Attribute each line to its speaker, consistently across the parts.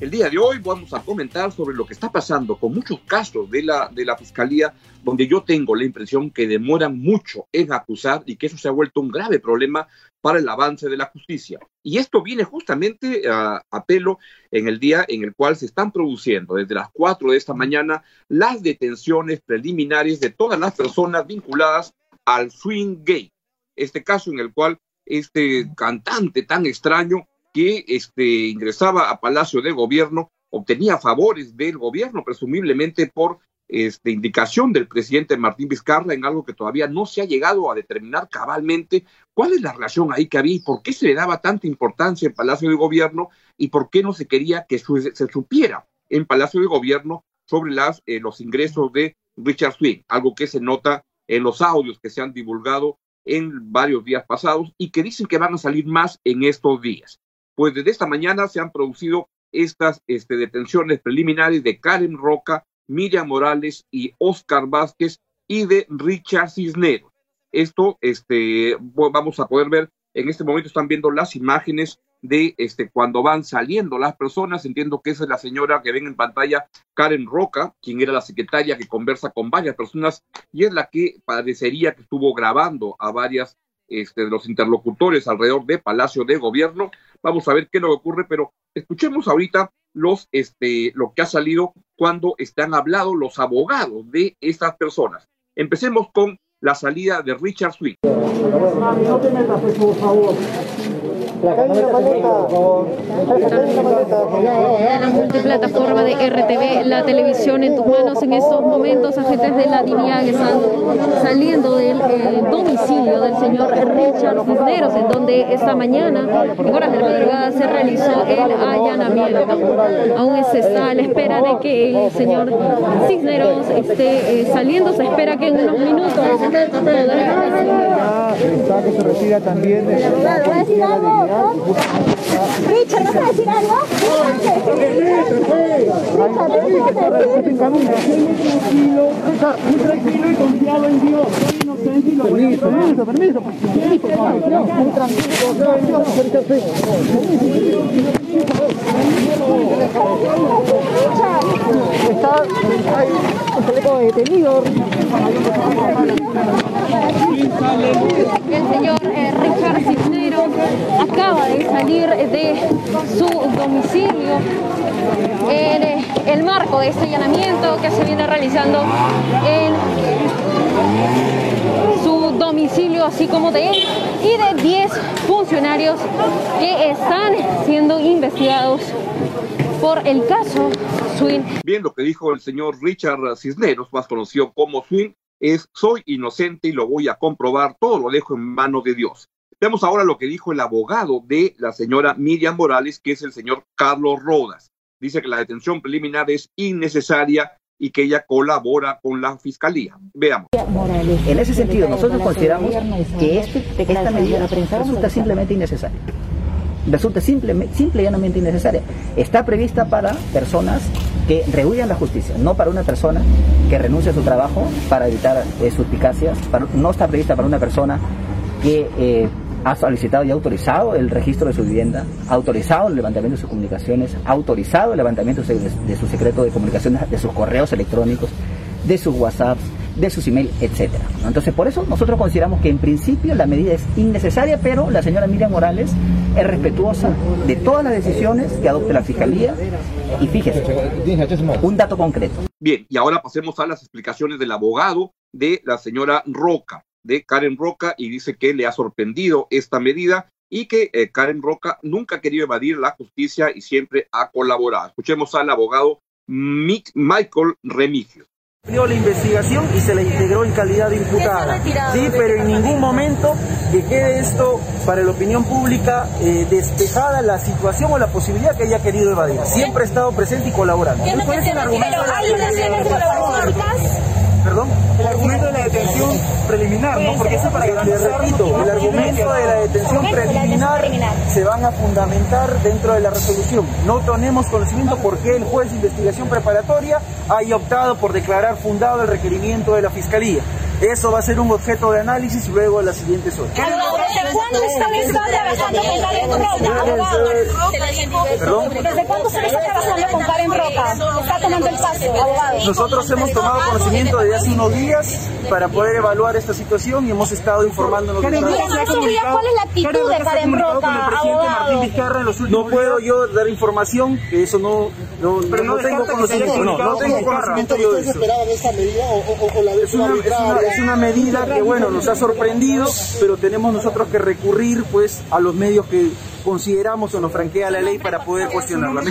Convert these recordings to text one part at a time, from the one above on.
Speaker 1: El día de hoy vamos a comentar sobre lo que está pasando con muchos casos de la, de la Fiscalía, donde yo tengo la impresión que demoran mucho en acusar y que eso se ha vuelto un grave problema para el avance de la justicia. Y esto viene justamente a, a, pelo en el día en el cual se están produciendo desde las 4 de esta mañana las detenciones preliminares de todas las personas vinculadas al Swing Gate. Este caso en el cual este cantante tan extraño que este, ingresaba a Palacio de Gobierno, obtenía favores del gobierno, presumiblemente por este, indicación del presidente Martín Vizcarra en algo que todavía no se ha llegado a determinar cabalmente. Cuál es la relación ahí que había y por qué se le daba tanta importancia en Palacio de Gobierno y por qué no se quería que se supiera en Palacio de Gobierno sobre las, eh, los ingresos de Richard Swing, algo que se nota en los audios que se han divulgado en varios días pasados y que dicen que van a salir más en estos días pues desde esta mañana se han producido estas este, detenciones preliminares de Karen Roca, Miriam Morales y Oscar Vázquez y de Richard Cisneros. Esto este, vamos a poder ver, en este momento están viendo las imágenes de este, cuando van saliendo las personas. Entiendo que esa es la señora que ven en pantalla, Karen Roca, quien era la secretaria que conversa con varias personas y es la que parecería que estuvo grabando a varias este, de los interlocutores alrededor de Palacio de Gobierno. Vamos a ver qué es lo que ocurre, pero escuchemos ahorita los, este, lo que ha salido cuando están hablando los abogados de estas personas. Empecemos con la salida de Richard Sweet. No te metas, por favor.
Speaker 2: La multiplataforma de RTV, la televisión en tus manos en estos momentos, agentes de la DINIAG están saliendo del eh, domicilio del señor Richard Cisneros, en donde esta mañana, en horas de la madrugada, se realizó el allanamiento. Aún se está a la espera de que el señor Cisneros esté eh, saliendo, se espera que en unos minutos
Speaker 3: podrá se retira también de Richard, ¿vas a decir algo? Muy tranquilo y confiado en Dios. Permiso, permiso, permiso. Está detenido.
Speaker 2: El señor eh, Richard Cisneros acaba de salir de su domicilio en eh, el marco de este allanamiento que se viene realizando en su domicilio, así como de él y de 10 funcionarios que están siendo investigados por el caso Swing.
Speaker 1: Bien, lo que dijo el señor Richard Cisneros, más conocido como Swing, es soy inocente y lo voy a comprobar, todo lo dejo en manos de Dios. Veamos ahora lo que dijo el abogado de la señora Miriam Morales, que es el señor Carlos Rodas. Dice que la detención preliminar es innecesaria y que ella colabora con la fiscalía. Veamos.
Speaker 4: En ese sentido, nosotros consideramos que este, esta medida resulta simplemente innecesaria. Resulta simple, simple y llanamente innecesaria. Está prevista para personas que rehuyan la justicia, no para una persona que renuncie a su trabajo para evitar eh, suspicacias, no está prevista para una persona que eh, ha solicitado y autorizado el registro de su vivienda, autorizado el levantamiento de sus comunicaciones, autorizado el levantamiento de, su secreto de comunicaciones, de sus correos electrónicos, de sus WhatsApps, de sus emails, etcétera. Entonces, por eso nosotros consideramos que en principio la medida es innecesaria, pero la señora Miriam Morales es respetuosa de todas las decisiones que adopte la Fiscalía. Y fíjese, un dato concreto.
Speaker 1: Bien, y ahora pasemos a las explicaciones del abogado de la señora Roca, de Karen Roca, y dice que le ha sorprendido esta medida y que eh, Karen Roca nunca ha querido evadir la justicia y siempre ha colaborado. Escuchemos al abogado Michael Remigio
Speaker 5: la investigación y se le integró en calidad de imputada. Sí, pero en ningún momento que quede esto para la opinión pública eh, despejada la situación o la posibilidad que haya querido evadir. Siempre ha estado presente y colaborando.
Speaker 3: ¿Cuál es el argumento Perdón, el argumento de la detención preliminar, ¿no? Porque eso para que
Speaker 5: Le repito, el argumento de la detención preliminar se van a fundamentar dentro de la resolución. No tenemos conocimiento por qué el juez de investigación preparatoria haya optado por declarar fundado el requerimiento de la Fiscalía. Eso va a ser un objeto de análisis luego en las siguientes horas.
Speaker 6: ¿Desde cuándo están trabajando con Karen Roca,
Speaker 5: ¿Perdón?
Speaker 6: ¿Desde cuándo se está trabajando con Karen Roca? Está tomando el paso, abogado.
Speaker 5: Nosotros hemos tomado conocimiento desde hace unos días para poder evaluar esta situación y hemos estado informándonos. de
Speaker 6: ¿Cuál es la actitud de Karen Roca, abogado?
Speaker 5: No puedo yo dar información, que eso no, no,
Speaker 3: Pero
Speaker 5: no,
Speaker 3: no
Speaker 5: tengo conocimiento. No, tengo
Speaker 3: con
Speaker 5: conocimiento yo de
Speaker 7: ¿Ustedes
Speaker 5: eso.
Speaker 7: esperaban esta medida o, o- o la
Speaker 5: Es una, es, una, medida que, bueno, nos ha sorprendido, pero tenemos nosotros que recurrir, pues, a los medios que consideramos o nos franquea la ley para poder cuestionarla.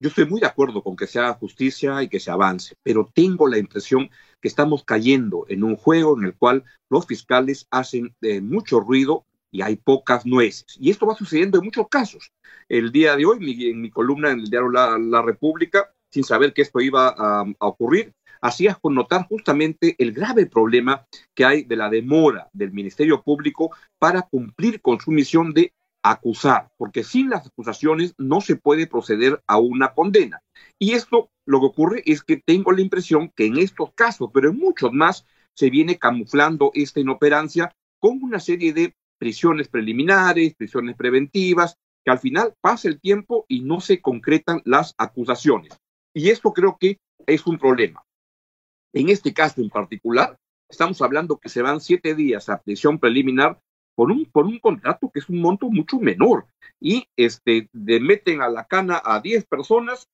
Speaker 1: Yo estoy muy de acuerdo con que se haga justicia y que se avance, pero tengo la impresión que estamos cayendo en un juego en el cual los fiscales hacen eh, mucho ruido y hay pocas nueces. Y esto va sucediendo en muchos casos. El día de hoy, mi- en mi columna en el diario La, La República, sin saber que esto iba a ocurrir, hacía connotar justamente el grave problema que hay de la demora del Ministerio Público para cumplir con su misión de acusar, porque sin las acusaciones no se puede proceder a una condena. Y esto lo que ocurre es que tengo la impresión que en estos casos, pero en muchos más, se viene camuflando esta inoperancia con una serie de prisiones preliminares, prisiones preventivas, que al final pasa el tiempo y no se concretan las acusaciones. Y esto creo que es un problema. En este caso en particular, estamos hablando que se van siete días a prisión preliminar por un, por un contrato que es un monto mucho menor. Y este, meten a la cana a 10 personas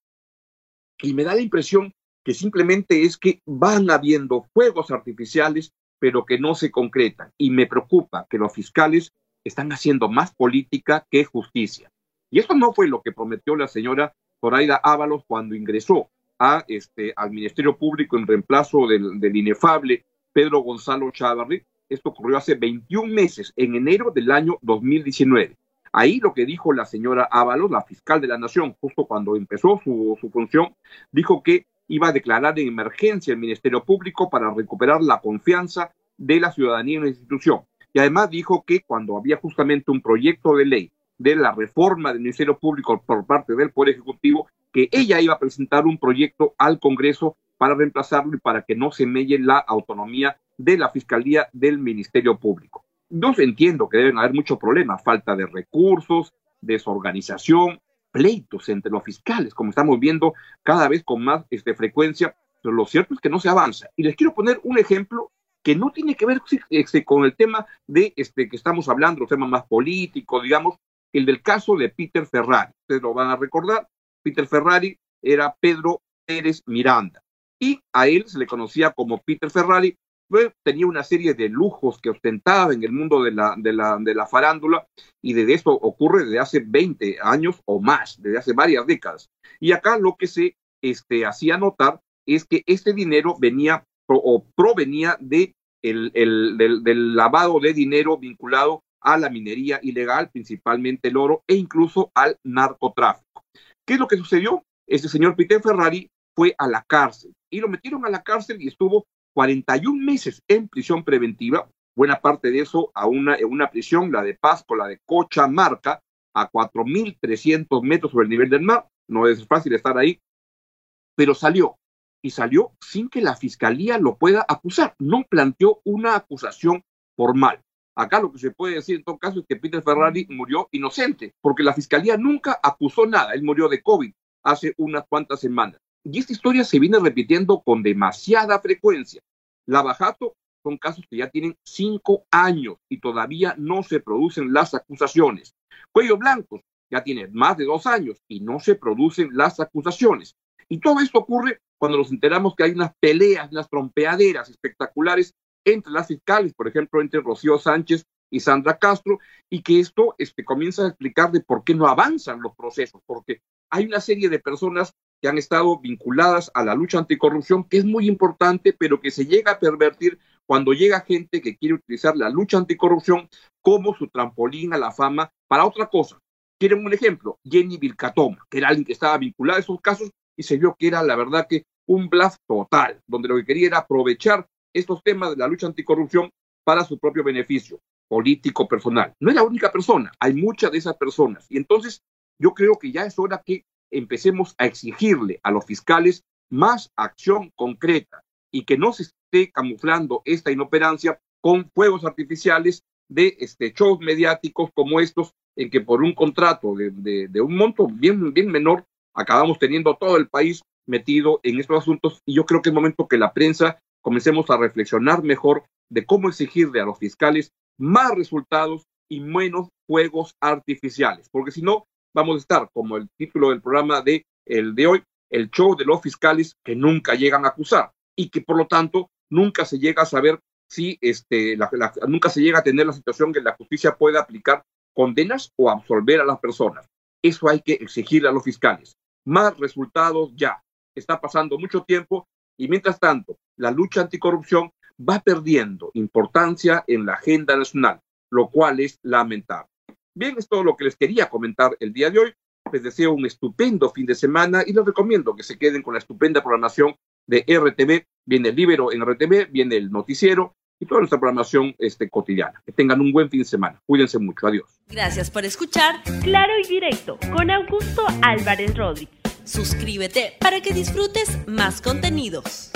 Speaker 1: y me da la impresión que simplemente es que van habiendo fuegos artificiales, pero que no se concretan. Y me preocupa que los fiscales están haciendo más política que justicia. Y eso no fue lo que prometió la señora Zoraida Ábalos cuando ingresó a, este, al Ministerio Público en reemplazo del, inefable Pedro Gonzalo Chávarri. Esto ocurrió hace 21 meses, en enero del año 2019. Ahí lo que dijo la señora Ábalos, la fiscal de la Nación, justo cuando empezó su función, dijo que iba a declarar en emergencia el Ministerio Público para recuperar la confianza de la ciudadanía en la institución. Y además dijo que cuando había justamente un proyecto de ley de la reforma del Ministerio Público por parte del Poder Ejecutivo, que ella iba a presentar un proyecto al Congreso para reemplazarlo y para que no se melle la autonomía de la Fiscalía del Ministerio Público. Yo entiendo que deben haber muchos problemas, falta de recursos, desorganización, pleitos entre los fiscales, como estamos viendo cada vez con más este, frecuencia, pero lo cierto es que no se avanza. Y les quiero poner un ejemplo que no tiene que ver este, con el tema de este que estamos hablando, el tema más político, digamos, el del caso de Peter Ferrari. Ustedes lo van a recordar. Peter Ferrari era Pedro Pérez Miranda y a él se le conocía como Peter Ferrari. Tenía una serie de lujos que ostentaba en el mundo de la, de la, de la farándula y de eso ocurre desde hace 20 años o más, desde hace varias décadas. Y acá lo que se este, hacía notar es que este dinero venía o provenía de el, el, del lavado de dinero vinculado a la minería ilegal, principalmente el oro, e incluso al narcotráfico. ¿Qué es lo que sucedió? Este señor Peter Ferrari fue a la cárcel y lo metieron a la cárcel y estuvo 41 meses en prisión preventiva, buena parte de eso a una, en una prisión, la de Pasco, la de Cochamarca, a 4.300 metros sobre el nivel del mar. No es fácil estar ahí, pero salió. Y salió sin que la fiscalía lo pueda acusar. No planteó una acusación formal. Acá lo que se puede decir en todo caso es que Peter Ferrari murió inocente, porque la fiscalía nunca acusó nada. Él murió de COVID hace unas cuantas semanas. Y esta historia se viene repitiendo con demasiada frecuencia. Lavajato son casos que ya tienen cinco años y todavía no se producen las acusaciones. Cuello Blancos ya tiene más de dos años y no se producen las acusaciones. Y todo esto ocurre cuando nos enteramos que hay unas peleas, unas trompeaderas espectaculares entre las fiscales, por ejemplo, entre Rocío Sánchez y Sandra Castro, y que esto este, comienza a explicar de por qué no avanzan los procesos, porque hay una serie de personas que han estado vinculadas a la lucha anticorrupción, que es muy importante, pero que se llega a pervertir cuando llega gente que quiere utilizar la lucha anticorrupción como su trampolín a la fama para otra cosa. Quieren un ejemplo, Jenny Vilcatoma, que era alguien que estaba vinculada a esos casos y se vio que era la verdad que un bluff total, donde lo que quería era aprovechar estos temas de la lucha anticorrupción para su propio beneficio político personal. No es la única persona, hay muchas de esas personas. Y entonces yo creo que ya es hora que empecemos a exigirle a los fiscales más acción concreta, y que no se esté camuflando esta inoperancia con fuegos artificiales de este, shows mediáticos como estos, en que por un contrato de, de, un monto bien, bien menor acabamos teniendo todo el país metido en estos asuntos y yo creo que es momento que la prensa comencemos a reflexionar mejor de cómo exigirle a los fiscales más resultados y menos juegos artificiales, porque si no vamos a estar como el título del programa de el de hoy, el show de los fiscales que nunca llegan a acusar y que por lo tanto nunca se llega a saber si este, nunca se llega a tener la situación que la justicia pueda aplicar condenas o absolver a las personas. Eso hay que exigirle a los fiscales. Más resultados ya. Está pasando mucho tiempo y mientras tanto, la lucha anticorrupción va perdiendo importancia en la agenda nacional, lo cual es lamentable. Bien, es todo lo que les quería comentar el día de hoy. Les deseo un estupendo fin de semana y les recomiendo que se queden con la estupenda programación de RTV. Viene el Libero en RTV, viene el noticiero y toda nuestra programación este, cotidiana. Que tengan un buen fin de semana. Cuídense mucho. Adiós.
Speaker 8: Gracias por escuchar Claro y Directo con Augusto Álvarez Rodríguez. Suscríbete para que disfrutes más contenidos.